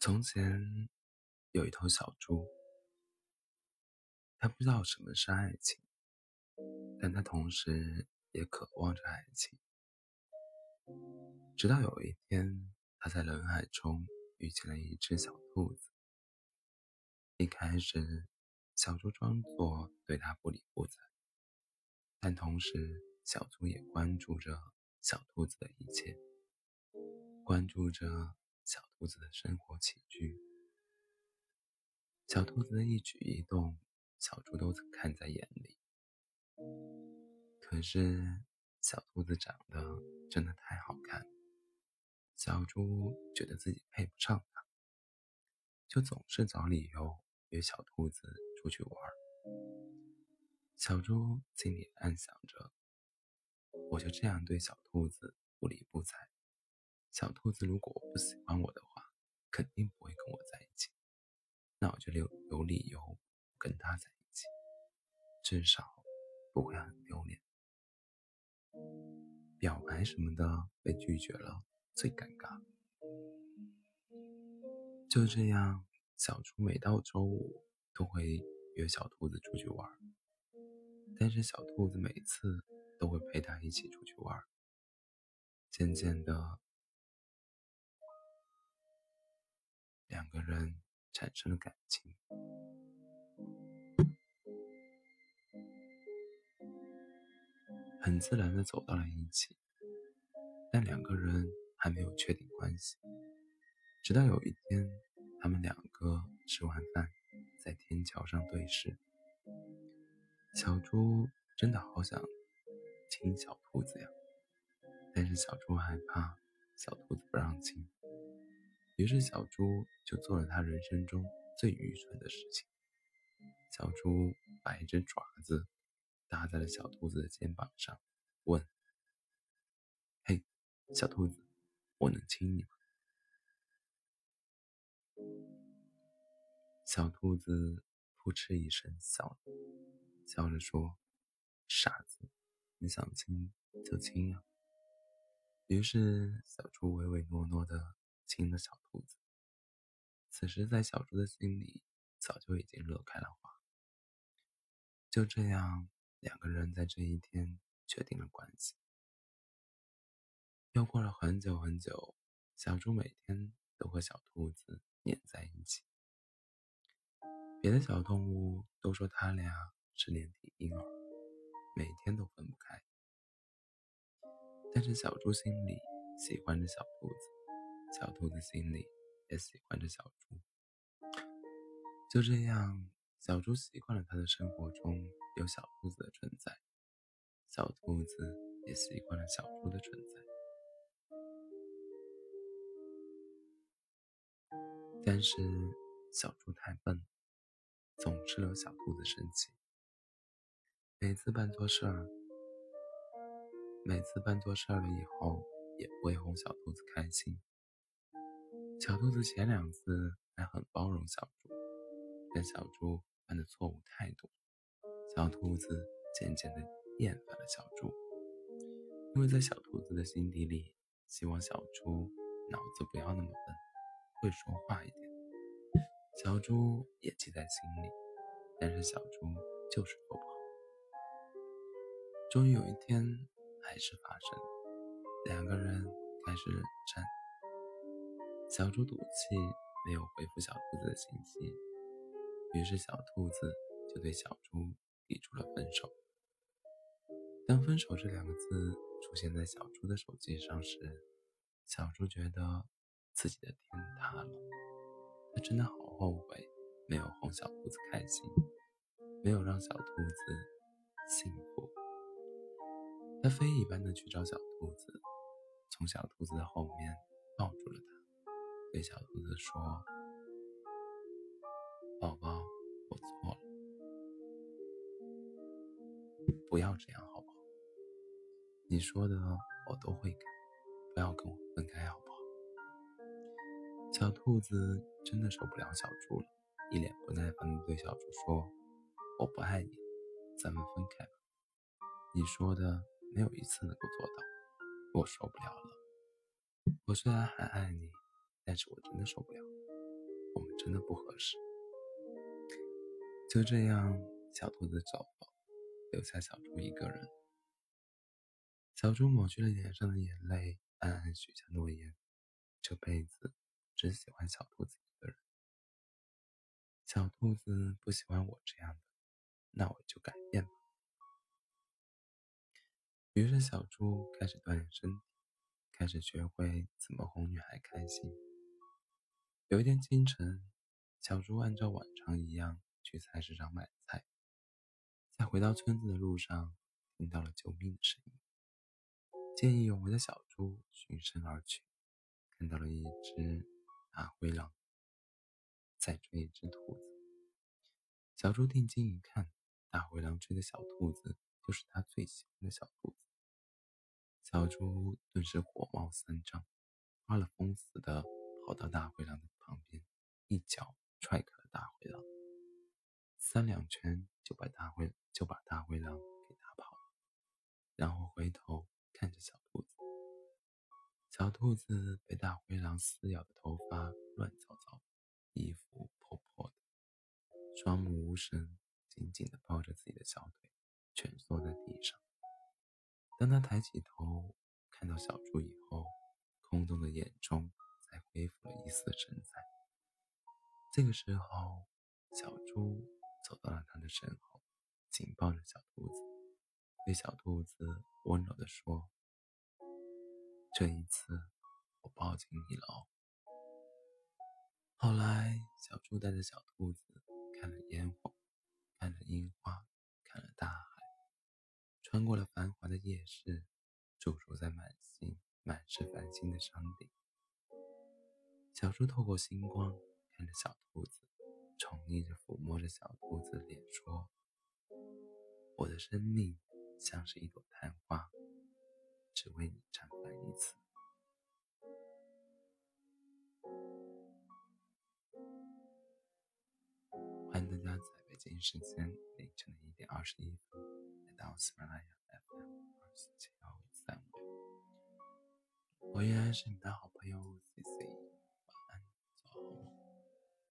从前有一头小猪，它不知道什么是爱情，但它同时也渴望着爱情。直到有一天，它在人海中遇见了一只小兔子。一开始，小猪装作对它不理不睬，但同时，小猪也关注着小兔子的一切，关注着。小兔子的生活起居，小兔子的一举一动，小猪都看在眼里。可是，小兔子长得真的太好看，小猪觉得自己配不上它，就总是找理由约小兔子出去玩。小猪心里暗想着：我就这样对小兔子不理不睬。小兔子如果不喜欢我的话，肯定不会跟我在一起。那我就有有理由跟他在一起，至少不会很丢脸。表白什么的被拒绝了，最尴尬。就这样，小猪每到周五都会约小兔子出去玩，但是小兔子每次都会陪他一起出去玩。渐渐的。两个人产生了感情，很自然的走到了一起，但两个人还没有确定关系。直到有一天，他们两个吃完饭，在天桥上对视。小猪真的好想亲小兔子呀，但是小猪害怕小兔子不让亲。于是，小猪就做了他人生中最愚蠢的事情。小猪把一只爪子搭在了小兔子的肩膀上，问：“嘿，小兔子，我能亲你吗？”小兔子扑哧一声笑了，笑着说：“傻子，你想亲就亲呀。”于是，小猪唯唯诺诺的。亲了小兔子。此时，在小猪的心里早就已经乐开了花。就这样，两个人在这一天确定了关系。又过了很久很久，小猪每天都和小兔子黏在一起。别的小动物都说他俩是连体婴儿，每天都分不开。但是小猪心里喜欢着小兔子。小兔子心里也喜欢着小猪，就这样，小猪习惯了它的生活中有小兔子的存在，小兔子也习惯了小猪的存在。但是小猪太笨，总是惹小兔子生气。每次办错事儿，每次办错事儿了以后，也不会哄小兔子开心。小兔子前两次还很包容小猪，但小猪犯的错误太多，小兔子渐渐的厌烦了小猪。因为在小兔子的心底里，希望小猪脑子不要那么笨，会说话一点。小猪也记在心里，但是小猪就是做不好。终于有一天，还是发生，两个人开始冷战。小猪赌气没有回复小兔子的信息，于是小兔子就对小猪提出了分手。当“分手”这两个字出现在小猪的手机上时，小猪觉得自己的天塌了。他真的好后悔没有哄小兔子开心，没有让小兔子幸福。他飞一般的去找小兔子，从小兔子的后面抱住了它。对小兔子说：“宝宝，我错了，不要这样好不好？你说的我都会改，不要跟我分开好不好？”小兔子真的受不了小猪了，一脸不耐烦地对小猪说：“我不爱你，咱们分开吧。你说的没有一次能够做到，我受不了了。我虽然还爱你。”但是我真的受不了，我们真的不合适。就这样，小兔子走了，留下小猪一个人。小猪抹去了脸上的眼泪，暗暗许下诺言：这辈子只喜欢小兔子一个人。小兔子不喜欢我这样的，那我就改变吧。于是，小猪开始锻炼身体，开始学会怎么哄女孩开心。有一天清晨，小猪按照往常一样去菜市场买菜，在回到村子的路上，听到了救命的声音。见义勇为的小猪循声而去，看到了一只大灰狼在追一只兔子。小猪定睛一看，大灰狼追的小兔子就是他最喜欢的小兔子。小猪顿时火冒三丈，发了疯似的跑到大灰狼的旁边，一脚踹开了大灰狼，三两拳就把大灰就把大灰狼给打跑了，然后回头。看着小兔子，小兔子被大灰狼撕咬的头发乱糟糟，衣服破破的，双目无神，紧紧地抱着自己的小腿，蜷缩在地上。当他抬起头看到小猪以后，空洞的眼中恢复了一丝神采。这个时候，小猪走到了他的身后，紧抱着小兔子。对小兔子温柔地说：“这一次，我抱紧你了哦。”后来，小猪带着小兔子看了烟火，看了樱花，看了大海，穿过了繁华的夜市，驻足在满星满是繁星的山顶。小猪透过星光看着小兔子，宠溺着抚摸着小兔子的脸说：“我的生命。”像是一朵昙花，只为你绽放一次。欢迎大家在北京时间凌晨的一点二十一分来到喜马拉雅 FM 二四七幺三五，我依然是你的好朋友 C C。Thank you.